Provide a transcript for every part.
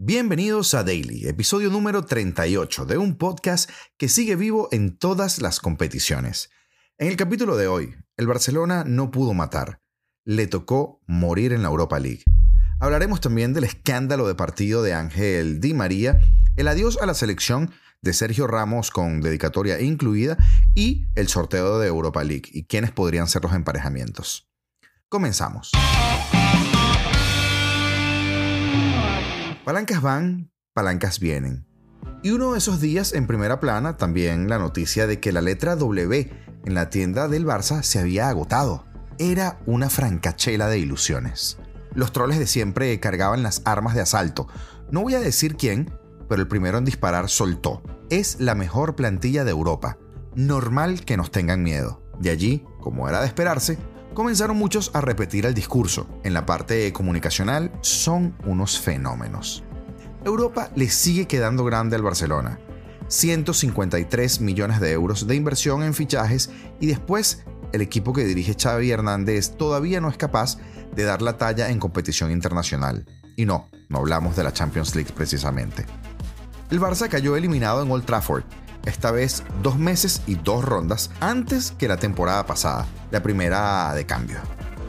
Bienvenidos a Daily, episodio número 38 de un podcast que sigue vivo en todas las competiciones. En el capítulo de hoy, el Barcelona no pudo matar, le tocó morir en la Europa League. Hablaremos también del escándalo de partido de Ángel Di María, el adiós a la selección de Sergio Ramos con dedicatoria incluida y el sorteo de Europa League y quiénes podrían ser los emparejamientos. Comenzamos. Palancas van, palancas vienen. Y uno de esos días en primera plana también la noticia de que la letra W en la tienda del Barça se había agotado. Era una francachela de ilusiones. Los troles de siempre cargaban las armas de asalto. No voy a decir quién, pero el primero en disparar soltó. Es la mejor plantilla de Europa. Normal que nos tengan miedo. De allí, como era de esperarse, comenzaron muchos a repetir el discurso. En la parte comunicacional son unos fenómenos. Europa le sigue quedando grande al Barcelona. 153 millones de euros de inversión en fichajes y después el equipo que dirige Xavi Hernández todavía no es capaz de dar la talla en competición internacional. Y no, no hablamos de la Champions League precisamente. El Barça cayó eliminado en Old Trafford esta vez dos meses y dos rondas antes que la temporada pasada, la primera de cambio.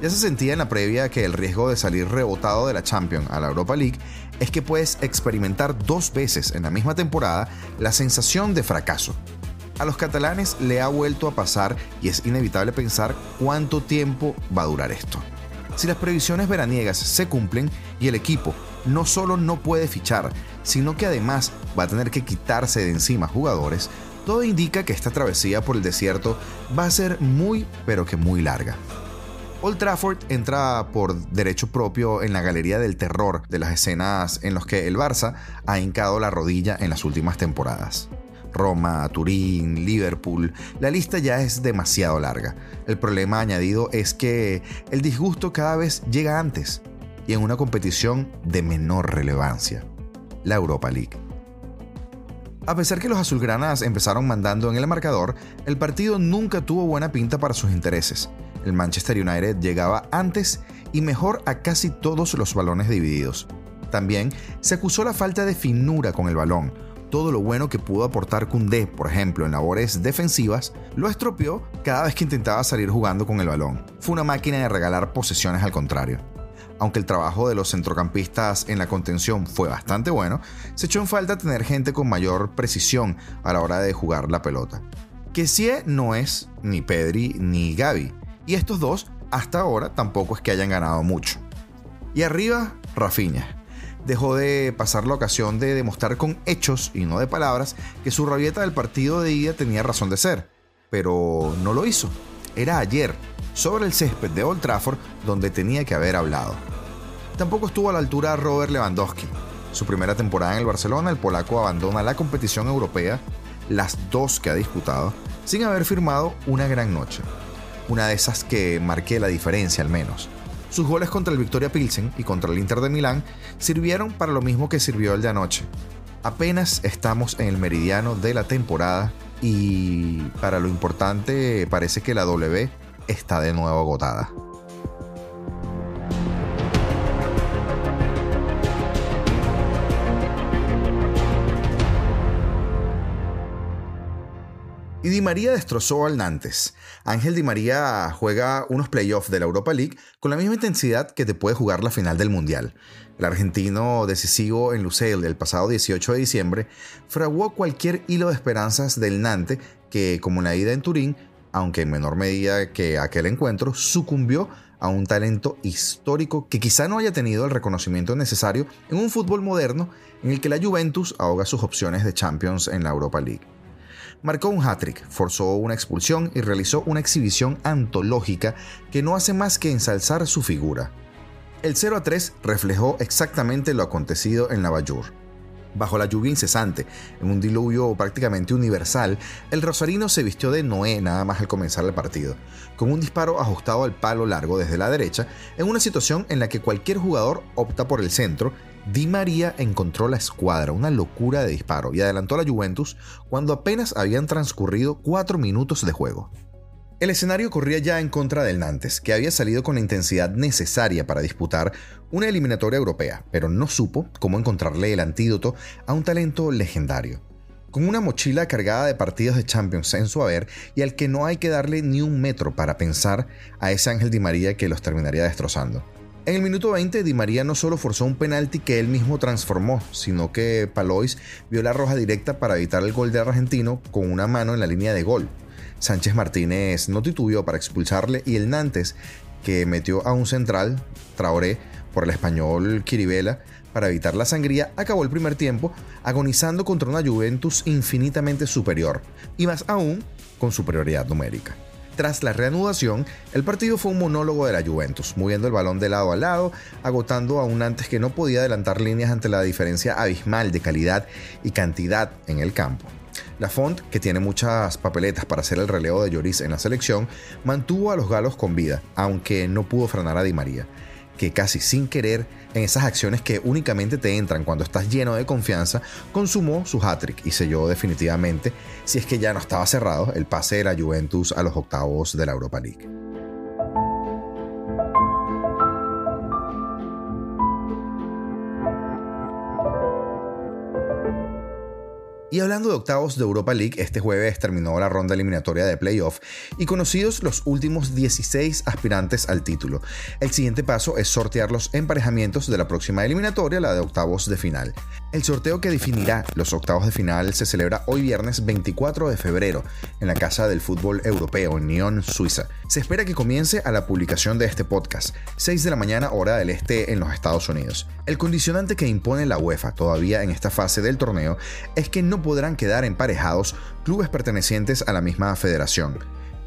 Ya se sentía en la previa que el riesgo de salir rebotado de la Champions a la Europa League es que puedes experimentar dos veces en la misma temporada la sensación de fracaso. A los catalanes le ha vuelto a pasar y es inevitable pensar cuánto tiempo va a durar esto. Si las previsiones veraniegas se cumplen y el equipo no solo no puede fichar, sino que además va a tener que quitarse de encima jugadores, todo indica que esta travesía por el desierto va a ser muy pero que muy larga. Old Trafford entra por derecho propio en la galería del terror de las escenas en las que el Barça ha hincado la rodilla en las últimas temporadas. Roma, Turín, Liverpool, la lista ya es demasiado larga. El problema añadido es que el disgusto cada vez llega antes y en una competición de menor relevancia, la Europa League. A pesar que los azulgranas empezaron mandando en el marcador, el partido nunca tuvo buena pinta para sus intereses. El Manchester United llegaba antes y mejor a casi todos los balones divididos. También se acusó la falta de finura con el balón, todo lo bueno que pudo aportar Koundé, por ejemplo, en labores defensivas, lo estropeó cada vez que intentaba salir jugando con el balón. Fue una máquina de regalar posesiones al contrario. Aunque el trabajo de los centrocampistas en la contención fue bastante bueno, se echó en falta tener gente con mayor precisión a la hora de jugar la pelota. Que sí no es ni Pedri ni Gaby, y estos dos hasta ahora tampoco es que hayan ganado mucho. Y arriba, Rafinha dejó de pasar la ocasión de demostrar con hechos y no de palabras que su rabieta del partido de ida tenía razón de ser. Pero no lo hizo. Era ayer, sobre el césped de Old Trafford, donde tenía que haber hablado. Tampoco estuvo a la altura Robert Lewandowski. Su primera temporada en el Barcelona, el polaco abandona la competición europea, las dos que ha disputado, sin haber firmado una gran noche. Una de esas que marqué la diferencia al menos. Sus goles contra el Victoria Pilsen y contra el Inter de Milán sirvieron para lo mismo que sirvió el de anoche. Apenas estamos en el meridiano de la temporada y para lo importante parece que la W está de nuevo agotada. Y Di María destrozó al Nantes. Ángel Di María juega unos playoffs de la Europa League con la misma intensidad que te puede jugar la final del Mundial. El argentino decisivo en Lusail el pasado 18 de diciembre fraguó cualquier hilo de esperanzas del Nantes que, como la ida en Turín, aunque en menor medida que aquel encuentro, sucumbió a un talento histórico que quizá no haya tenido el reconocimiento necesario en un fútbol moderno en el que la Juventus ahoga sus opciones de Champions en la Europa League marcó un hat-trick, forzó una expulsión y realizó una exhibición antológica que no hace más que ensalzar su figura. El 0 a 3 reflejó exactamente lo acontecido en la Bayur. Bajo la lluvia incesante, en un diluvio prácticamente universal, el rosarino se vistió de Noé nada más al comenzar el partido, con un disparo ajustado al palo largo desde la derecha, en una situación en la que cualquier jugador opta por el centro Di María encontró la escuadra, una locura de disparo, y adelantó a la Juventus cuando apenas habían transcurrido cuatro minutos de juego. El escenario corría ya en contra del Nantes, que había salido con la intensidad necesaria para disputar una eliminatoria europea, pero no supo cómo encontrarle el antídoto a un talento legendario. Con una mochila cargada de partidos de Champions en su haber y al que no hay que darle ni un metro para pensar a ese Ángel Di María que los terminaría destrozando. En el minuto 20, Di María no solo forzó un penalti que él mismo transformó, sino que Palois vio la roja directa para evitar el gol de argentino con una mano en la línea de gol. Sánchez Martínez no titubió para expulsarle y el Nantes, que metió a un central, Traoré, por el español Kiribela, para evitar la sangría, acabó el primer tiempo agonizando contra una Juventus infinitamente superior, y más aún con superioridad numérica. Tras la reanudación, el partido fue un monólogo de la Juventus, moviendo el balón de lado a lado, agotando a un antes que no podía adelantar líneas ante la diferencia abismal de calidad y cantidad en el campo. La Font, que tiene muchas papeletas para hacer el relevo de Lloris en la selección, mantuvo a los galos con vida, aunque no pudo frenar a Di María, que casi sin querer, en esas acciones que únicamente te entran cuando estás lleno de confianza, consumó su hat-trick y selló definitivamente, si es que ya no estaba cerrado, el pase de la Juventus a los octavos de la Europa League. Y hablando de octavos de Europa League, este jueves terminó la ronda eliminatoria de playoff y conocidos los últimos 16 aspirantes al título. El siguiente paso es sortear los emparejamientos de la próxima eliminatoria, la de octavos de final. El sorteo que definirá los octavos de final se celebra hoy viernes 24 de febrero en la Casa del Fútbol Europeo en Nyon, Suiza. Se espera que comience a la publicación de este podcast, 6 de la mañana hora del este en los Estados Unidos. El condicionante que impone la UEFA todavía en esta fase del torneo es que no podrán quedar emparejados clubes pertenecientes a la misma federación.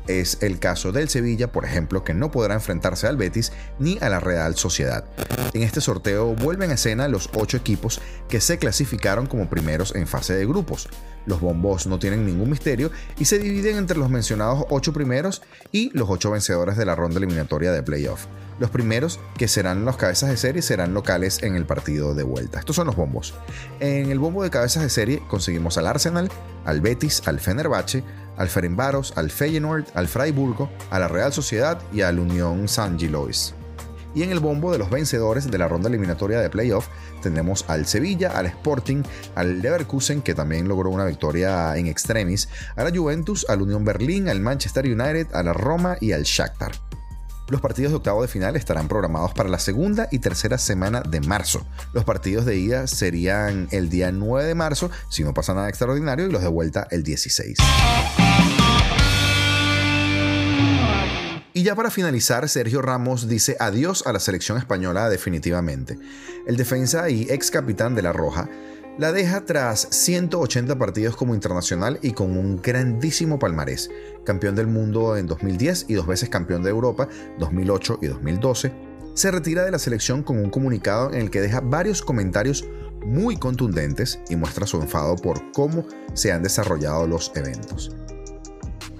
Es el caso del Sevilla, por ejemplo, que no podrá enfrentarse al Betis ni a la Real Sociedad. En este sorteo vuelven a escena los ocho equipos que se clasificaron como primeros en fase de grupos. Los bombos no tienen ningún misterio y se dividen entre los mencionados ocho primeros y los ocho vencedores de la ronda eliminatoria de playoff. Los primeros, que serán los cabezas de serie, serán locales en el partido de vuelta. Estos son los bombos. En el bombo de cabezas de serie conseguimos al Arsenal, al Betis, al Fenerbahce, al Ferenbaros, al Feyenoord, al Freiburgo, a la Real Sociedad y al Unión San Gilois. Y en el bombo de los vencedores de la ronda eliminatoria de playoff tenemos al Sevilla, al Sporting, al Leverkusen, que también logró una victoria en extremis, a la Juventus, al Unión Berlín, al Manchester United, a la Roma y al Shakhtar. Los partidos de octavo de final estarán programados para la segunda y tercera semana de marzo. Los partidos de ida serían el día 9 de marzo, si no pasa nada extraordinario, y los de vuelta el 16. Y ya para finalizar, Sergio Ramos dice adiós a la selección española definitivamente. El defensa y ex capitán de la Roja la deja tras 180 partidos como internacional y con un grandísimo palmarés. Campeón del mundo en 2010 y dos veces campeón de Europa, 2008 y 2012. Se retira de la selección con un comunicado en el que deja varios comentarios muy contundentes y muestra su enfado por cómo se han desarrollado los eventos.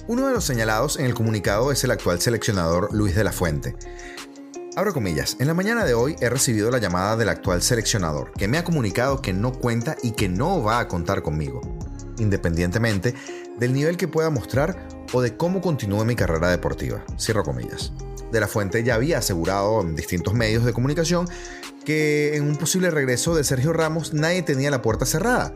Uno de los señalados en el comunicado es el actual seleccionador Luis de la Fuente. Abro comillas, en la mañana de hoy he recibido la llamada del actual seleccionador, que me ha comunicado que no cuenta y que no va a contar conmigo, independientemente del nivel que pueda mostrar o de cómo continúe mi carrera deportiva. Cierro comillas. De la Fuente ya había asegurado en distintos medios de comunicación que en un posible regreso de Sergio Ramos nadie tenía la puerta cerrada,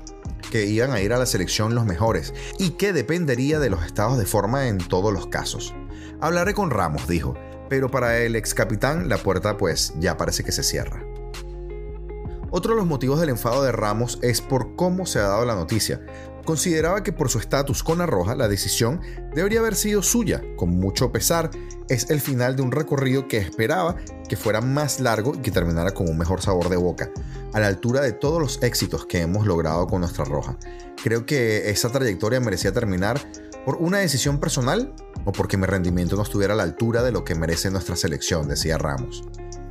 que iban a ir a la selección los mejores y que dependería de los estados de forma en todos los casos. Hablaré con Ramos, dijo, pero para el ex capitán la puerta pues ya parece que se cierra. Otro de los motivos del enfado de Ramos es por cómo se ha dado la noticia. Consideraba que por su estatus con la Roja la decisión debería haber sido suya, con mucho pesar. Es el final de un recorrido que esperaba que fuera más largo y que terminara con un mejor sabor de boca, a la altura de todos los éxitos que hemos logrado con nuestra Roja. Creo que esa trayectoria merecía terminar por una decisión personal o porque mi rendimiento no estuviera a la altura de lo que merece nuestra selección, decía Ramos.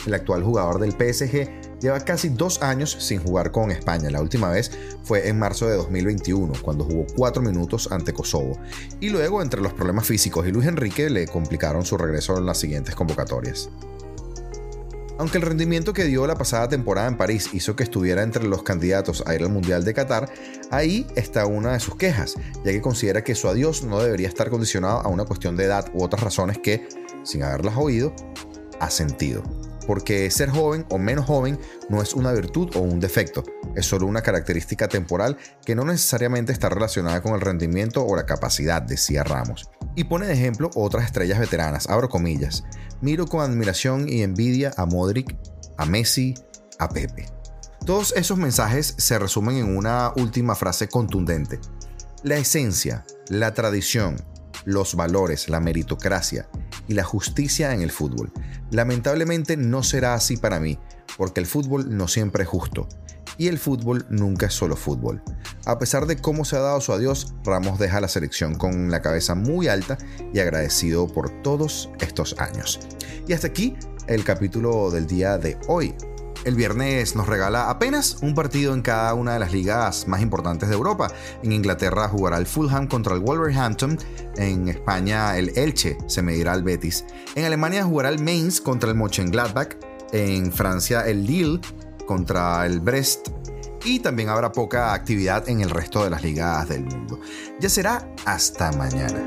El actual jugador del PSG lleva casi dos años sin jugar con España. La última vez fue en marzo de 2021, cuando jugó cuatro minutos ante Kosovo. Y luego, entre los problemas físicos y Luis Enrique, le complicaron su regreso en las siguientes convocatorias. Aunque el rendimiento que dio la pasada temporada en París hizo que estuviera entre los candidatos a ir al Mundial de Qatar, ahí está una de sus quejas, ya que considera que su adiós no debería estar condicionado a una cuestión de edad u otras razones que, sin haberlas oído, ha sentido. Porque ser joven o menos joven no es una virtud o un defecto, es solo una característica temporal que no necesariamente está relacionada con el rendimiento o la capacidad, decía Ramos. Y pone de ejemplo otras estrellas veteranas, abro comillas. Miro con admiración y envidia a Modric, a Messi, a Pepe. Todos esos mensajes se resumen en una última frase contundente. La esencia, la tradición, los valores, la meritocracia y la justicia en el fútbol. Lamentablemente no será así para mí, porque el fútbol no siempre es justo y el fútbol nunca es solo fútbol. A pesar de cómo se ha dado su adiós, Ramos deja la selección con la cabeza muy alta y agradecido por todos estos años. Y hasta aquí el capítulo del día de hoy. El viernes nos regala apenas un partido en cada una de las ligas más importantes de Europa. En Inglaterra jugará el Fulham contra el Wolverhampton. En España el Elche se medirá al Betis. En Alemania jugará el Mainz contra el Mönchengladbach. En Francia el Lille contra el Brest y también habrá poca actividad en el resto de las ligas del mundo. Ya será hasta mañana.